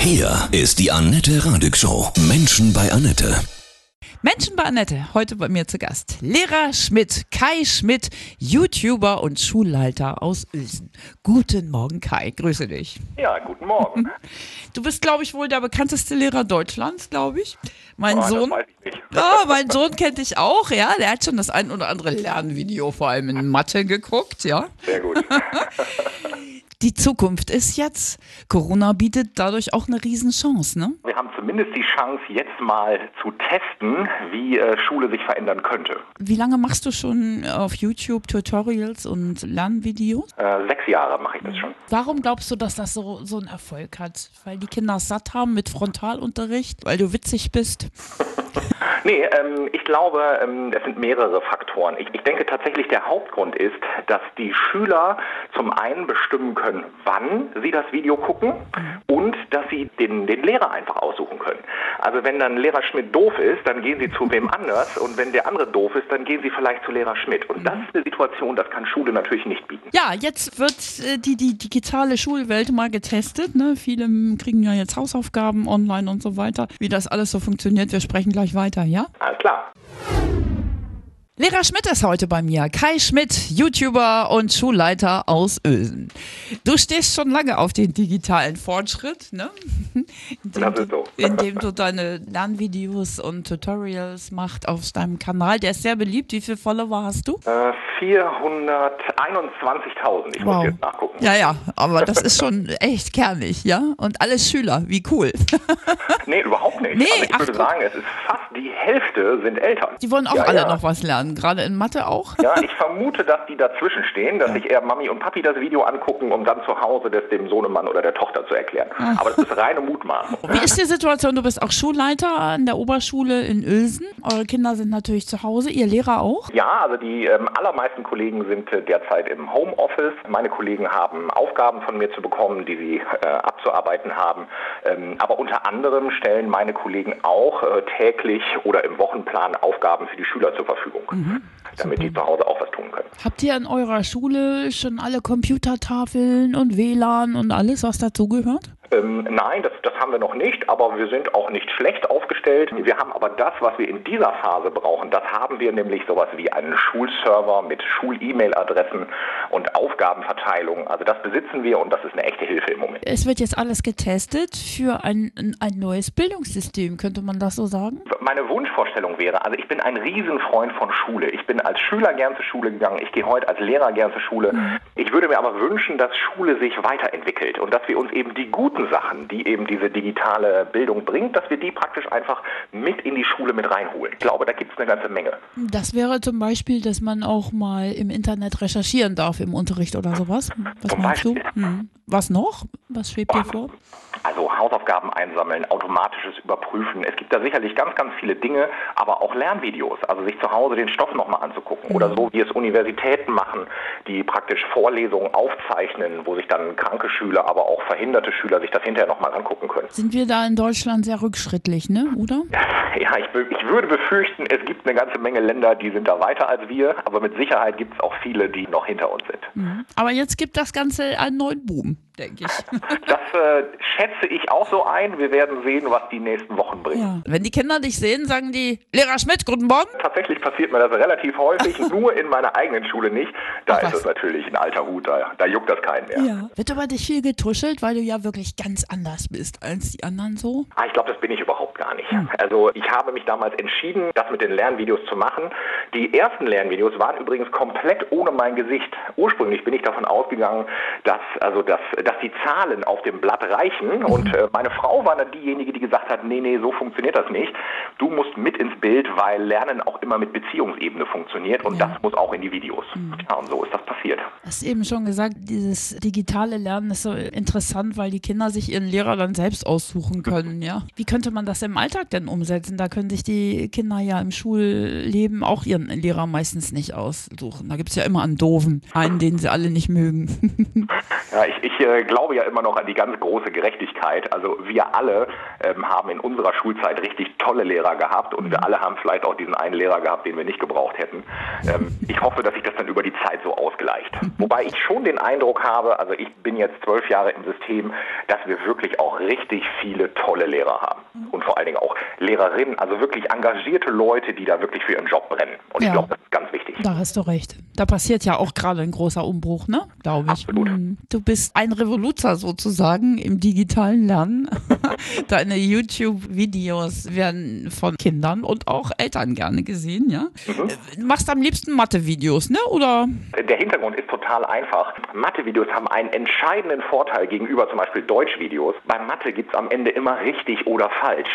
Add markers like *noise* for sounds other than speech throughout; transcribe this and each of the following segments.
Hier ist die Annette Radig Show. Menschen bei Annette. Menschen bei Annette, heute bei mir zu Gast. Lehrer Schmidt, Kai Schmidt, YouTuber und Schulleiter aus Uelsen. Guten Morgen, Kai, grüße dich. Ja, guten Morgen. *laughs* Du bist, glaube ich, wohl der bekannteste Lehrer Deutschlands, glaube ich. Mein Oh, das Sohn. weiß ich nicht. Ja, mein Sohn kennt dich auch, ja. Der hat schon das ein oder andere Lernvideo, vor allem in Mathe, geguckt, ja. Sehr gut. *laughs* Die Zukunft ist jetzt. Corona bietet dadurch auch eine Riesenchance, ne? Wir haben zumindest die Chance, jetzt mal zu testen, wie äh, Schule sich verändern könnte. Wie lange machst du schon auf YouTube Tutorials und Lernvideos? Äh, sechs Jahre mache ich das schon. Warum glaubst du, dass das so, so einen Erfolg hat? Weil die Kinder es satt haben mit Frontalunterricht? Weil du witzig bist? *laughs* Nee, ähm, ich glaube, ähm, es sind mehrere Faktoren. Ich, ich denke tatsächlich, der Hauptgrund ist, dass die Schüler zum einen bestimmen können, wann sie das Video gucken und dass sie den, den Lehrer einfach aussuchen können. Also wenn dann Lehrer Schmidt doof ist, dann gehen sie zu wem *laughs* anders und wenn der andere doof ist, dann gehen sie vielleicht zu Lehrer Schmidt. Und das ist eine Situation, das kann Schule natürlich nicht bieten. Ja, jetzt wird äh, die, die digitale Schulwelt mal getestet. Ne? Viele kriegen ja jetzt Hausaufgaben online und so weiter. Wie das alles so funktioniert, wir sprechen gleich weiter, ja? Alles klar. Lehrer Schmidt ist heute bei mir. Kai Schmidt, YouTuber und Schulleiter aus Ösen. Du stehst schon lange auf den digitalen Fortschritt, ne? Indem, du, indem du deine Lernvideos und Tutorials machst auf deinem Kanal. Der ist sehr beliebt. Wie viele Follower hast du? Äh, 421.000. Ich muss jetzt nachgucken. Ja, ja, aber das ist schon echt kernig, ja? Und alles Schüler, wie cool. Nee, überhaupt nicht. Nee, also ich ach, würde sagen, es ist fast die Hälfte sind Eltern. Die wollen auch ja, alle ja. noch was lernen, gerade in Mathe auch. Ja, ich vermute, dass die dazwischen stehen, dass sich eher Mami und Papi das Video angucken, um dann zu Hause das dem Sohnemann oder der Tochter zu erklären. Ah. Aber das ist reine Mutmaßung. Wie ist die Situation? Du bist auch Schulleiter an der Oberschule in Uelsen. Eure Kinder sind natürlich zu Hause, ihr Lehrer auch. Ja, also die ähm, allermeisten Kollegen sind äh, derzeit im Homeoffice. Meine Kollegen haben Aufgaben von mir zu bekommen, die sie äh, abzuarbeiten haben. Ähm, aber unter anderem stellen meine Kollegen auch äh, täglich oder im Wochenplan Aufgaben für die Schüler zur Verfügung, damit die zu Hause auch was tun können. Habt ihr an eurer Schule schon alle Computertafeln und WLAN und alles, was dazugehört? Ähm, nein, das, das haben wir noch nicht, aber wir sind auch nicht schlecht aufgestellt. Wir haben aber das, was wir in dieser Phase brauchen, das haben wir nämlich sowas wie einen Schulserver mit Schul-E-Mail-Adressen und Aufgabenverteilung. Also das besitzen wir und das ist eine echte Hilfe im Moment. Es wird jetzt alles getestet für ein, ein neues Bildungssystem, könnte man das so sagen? Meine Wunschvorstellung wäre, also ich bin ein Riesenfreund von Schule. Ich bin als Schüler gern zur Schule gegangen, ich gehe heute als Lehrer gern zur Schule. Ich würde mir aber wünschen, dass Schule sich weiterentwickelt und dass wir uns eben die guten Sachen, die eben diese digitale Bildung bringt, dass wir die praktisch einfach mit in die Schule mit reinholen. Ich glaube, da gibt es eine ganze Menge. Das wäre zum Beispiel, dass man auch mal im Internet recherchieren darf im Unterricht oder sowas. Was Zum meinst du? Beispiel. Hm. Was noch? Was schwebt dir vor? Also Hausaufgaben einsammeln, automatisches Überprüfen. Es gibt da sicherlich ganz, ganz viele Dinge, aber auch Lernvideos. Also sich zu Hause den Stoff nochmal anzugucken. Oder so, wie es Universitäten machen, die praktisch Vorlesungen aufzeichnen, wo sich dann kranke Schüler, aber auch verhinderte Schüler sich das hinterher nochmal angucken können. Sind wir da in Deutschland sehr rückschrittlich, ne? Oder? *laughs* Ja, ich, ich würde befürchten, es gibt eine ganze Menge Länder, die sind da weiter als wir, aber mit Sicherheit gibt es auch viele, die noch hinter uns sind. Aber jetzt gibt das Ganze einen neuen Boom, denke ich. *laughs* Das äh, schätze ich auch so ein. Wir werden sehen, was die nächsten Wochen bringen. Ja. Wenn die Kinder dich sehen, sagen die, Lehrer Schmidt, guten Morgen. Tatsächlich passiert mir das relativ häufig, *laughs* nur in meiner eigenen Schule nicht. Da Ach, ist es natürlich ein alter Hut, da, da juckt das keinen mehr. Ja. Wird über dich viel getuschelt, weil du ja wirklich ganz anders bist als die anderen so? Ah, ich glaube, das bin ich überhaupt gar nicht. Also ich habe mich damals entschieden, das mit den Lernvideos zu machen. Die ersten Lernvideos waren übrigens komplett ohne mein Gesicht. Ursprünglich bin ich davon ausgegangen, dass also dass, dass die Zahlen auf dem Blatt reichen. Und äh, meine Frau war dann diejenige, die gesagt hat, nee, nee, so funktioniert das nicht. Du musst mit ins Bild, weil Lernen auch immer mit Beziehungsebene funktioniert und Ja. das muss auch in die Videos. Ja, und so ist das passiert. Du hast eben schon gesagt, dieses digitale Lernen ist so interessant, weil die Kinder sich ihren Lehrer dann selbst aussuchen können, ja? Wie könnte man das im Alltag denn umsetzen? Da können sich die Kinder ja im Schulleben auch ihren Lehrer meistens nicht aussuchen. Da gibt es ja immer einen doofen, einen, den sie alle nicht mögen. *laughs* ja, ich, ich äh, glaube ja immer noch an die ganz große Gerechtigkeit. Also wir alle ähm, haben in unserer Schulzeit richtig tolle Lehrer gehabt und wir alle haben vielleicht auch diesen einen Lehrer gehabt, den wir nicht gebraucht hätten. Ähm, ich hoffe, dass sich das dann über die Zeit so ausgleicht. *laughs* Wobei ich schon den Eindruck habe, also ich bin jetzt zwölf Jahre im System, dass wir wirklich auch richtig viele tolle Lehrer haben. Und vor allen Dingen auch Lehrerinnen, also wirklich engagierte Leute, die da wirklich für ihren Job brennen. Und Ja. ich glaube, das ganz wichtig. Da hast du recht. Da passiert ja auch gerade ein großer Umbruch, ne? Glaube ich. Absolut. Mhm. Du bist ein Revoluzer sozusagen im digitalen Lernen. *laughs* Deine YouTube-Videos werden von Kindern und auch Eltern gerne gesehen, ja? Du machst am liebsten Mathe-Videos, ne? Oder? Der Hintergrund ist total einfach. Mathe-Videos haben einen entscheidenden Vorteil gegenüber zum Beispiel Deutsch-Videos. Bei Mathe gibt es am Ende immer richtig oder falsch.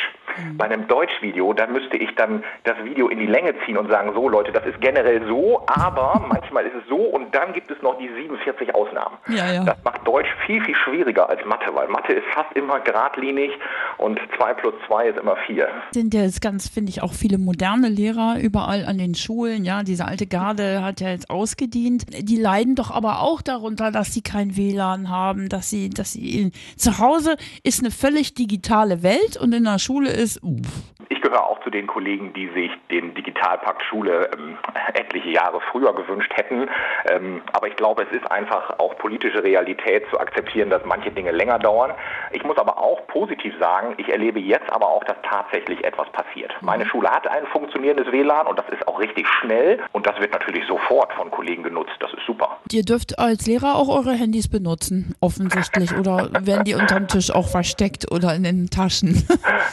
Bei einem Deutsch-Video, da müsste ich dann das Video in die Länge ziehen und sagen, so Leute, das ist generell so, aber *laughs* manchmal ist es so und dann gibt es noch die 47 Ausnahmen. Ja, ja. Das macht Deutsch viel, viel schwieriger als Mathe, weil Mathe ist fast immer geradlinig und 2 plus 2 ist immer 4. Sind ja jetzt ganz, finde ich, auch viele moderne Lehrer überall an den Schulen, ja? Diese alte Garde hat ja jetzt ausgedient. Die leiden doch aber auch darunter, dass sie kein WLAN haben, dass sie, dass sie zu Hause ist eine völlig digitale Welt und in der Schule ist, uff, gehöre auch zu den Kollegen, die sich den Digitalpakt Schule ähm, etliche Jahre früher gewünscht hätten. Ähm, aber ich glaube, es ist einfach auch politische Realität zu akzeptieren, dass manche Dinge länger dauern. Ich muss aber auch positiv sagen, ich erlebe jetzt aber auch, dass tatsächlich etwas passiert. Meine Schule hat ein funktionierendes WLAN und das ist auch richtig schnell und das wird natürlich sofort von Kollegen genutzt. Das ist super. Ihr dürft als Lehrer auch eure Handys benutzen, offensichtlich. Oder *laughs* werden die unterm Tisch auch versteckt oder in den Taschen?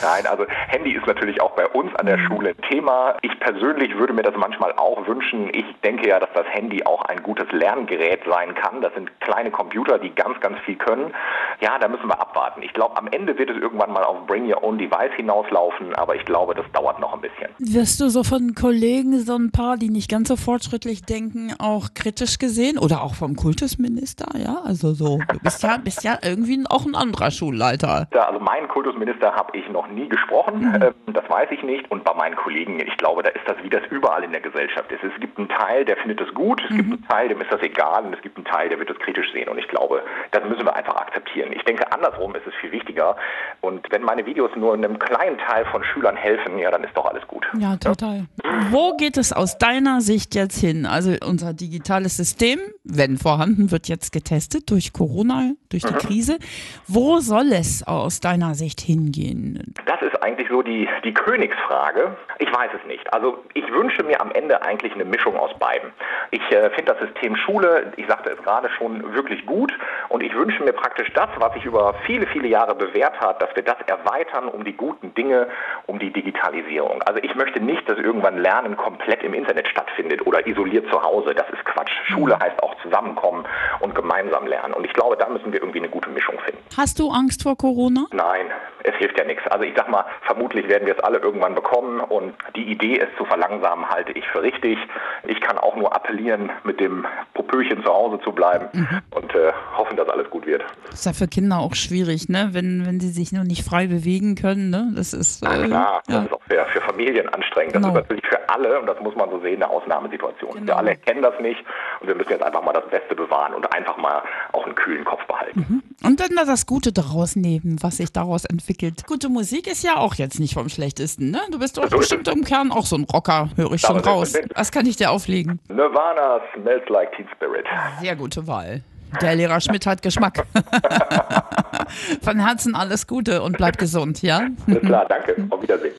Nein, also Handy ist natürlich auch bei uns an der Schule ein Thema. Ich persönlich würde mir das manchmal auch wünschen. Ich denke ja, dass das Handy auch ein gutes Lerngerät sein kann. Das sind kleine Computer, die ganz, ganz viel können. Ja, da müssen wir abwarten. Ich glaube, am Ende wird es irgendwann mal auf Bring Your Own Device hinauslaufen, aber ich glaube, das dauert noch ein bisschen. Wirst du so von Kollegen, so ein paar, die nicht ganz so fortschrittlich denken, auch kritisch gesehen? Oder auch vom Kultusminister, ja? Also so, du bist ja, bist ja irgendwie auch ein anderer Schulleiter. Da, also meinen Kultusminister habe ich noch nie gesprochen, ähm, das weiß ich nicht. Und bei meinen Kollegen, ich glaube, da ist das, wie das überall in der Gesellschaft ist. Es gibt einen Teil, der findet es gut, es gibt einen Teil, dem ist das egal und es gibt einen Teil, der wird es kritisch sehen. Und ich glaube, das müssen wir einfach akzeptieren. Ich denke, andersrum ist es viel wichtiger. Und wenn meine Videos nur einem kleinen Teil von Schülern helfen, ja, dann ist doch alles gut. Ja, total. Wo geht es aus deiner Sicht jetzt hin? Also unser digitales System, wenn vorhanden, wird jetzt getestet durch Corona, durch die Krise. Wo soll es aus deiner Sicht hingehen? Das ist eigentlich so die, die Königsfrage. Ich weiß es nicht. Also ich wünsche mir am Ende eigentlich eine Mischung aus beiden. Ich äh, finde das System Schule, ich sagte es gerade schon, wirklich gut. Und ich wünsche mir praktisch das, was sich über viele, viele Jahre bewährt hat, dass wir das erweitern um die guten Dinge, um die Digitalisierung. Also ich möchte nicht, dass irgendwann Lernen komplett im Internet stattfindet oder isoliert zu Hause. Das ist Quatsch. Schule heißt auch zusammenkommen und gemeinsam lernen. Und ich glaube, da müssen wir irgendwie eine gute Mischung finden. Hast du Angst vor Corona? Nein, es hilft ja nichts. Also ich sag mal, vermutlich werden wir es alle irgendwann bekommen und die Idee, es zu verlangsamen, halte ich für richtig. Ich kann auch nur appellieren, mit dem Popöchen zu Hause zu bleiben und äh, hoffen, dass alles gut wird. Das ist ja für Kinder auch schwierig, ne? Wenn, wenn sie sich nur nicht frei bewegen können, ne? Das ist. Na Äh, klar, das ja. ist auch für, für Familien anstrengend. Das Genau. ist natürlich für alle, und das muss man so sehen, eine Ausnahmesituation. Genau. Wir alle kennen das nicht und wir müssen jetzt einfach mal das Beste bewahren und einfach mal auch einen kühlen Kopf behalten. Und dann da das Gute daraus nehmen, was sich daraus entwickelt. Gute Musik ist ja auch jetzt nicht vom schlechtesten, ne? Du bist doch So bestimmt im Kern auch so ein Rocker, höre ich schon raus. Was kann ich dir auflegen? Nirvana smells like Teen Spirit. Sehr gute Wahl. Der Lehrer Schmidt hat Geschmack. *laughs* Von Herzen alles Gute und bleib gesund, ja? Alles klar, danke. Auf Wiedersehen.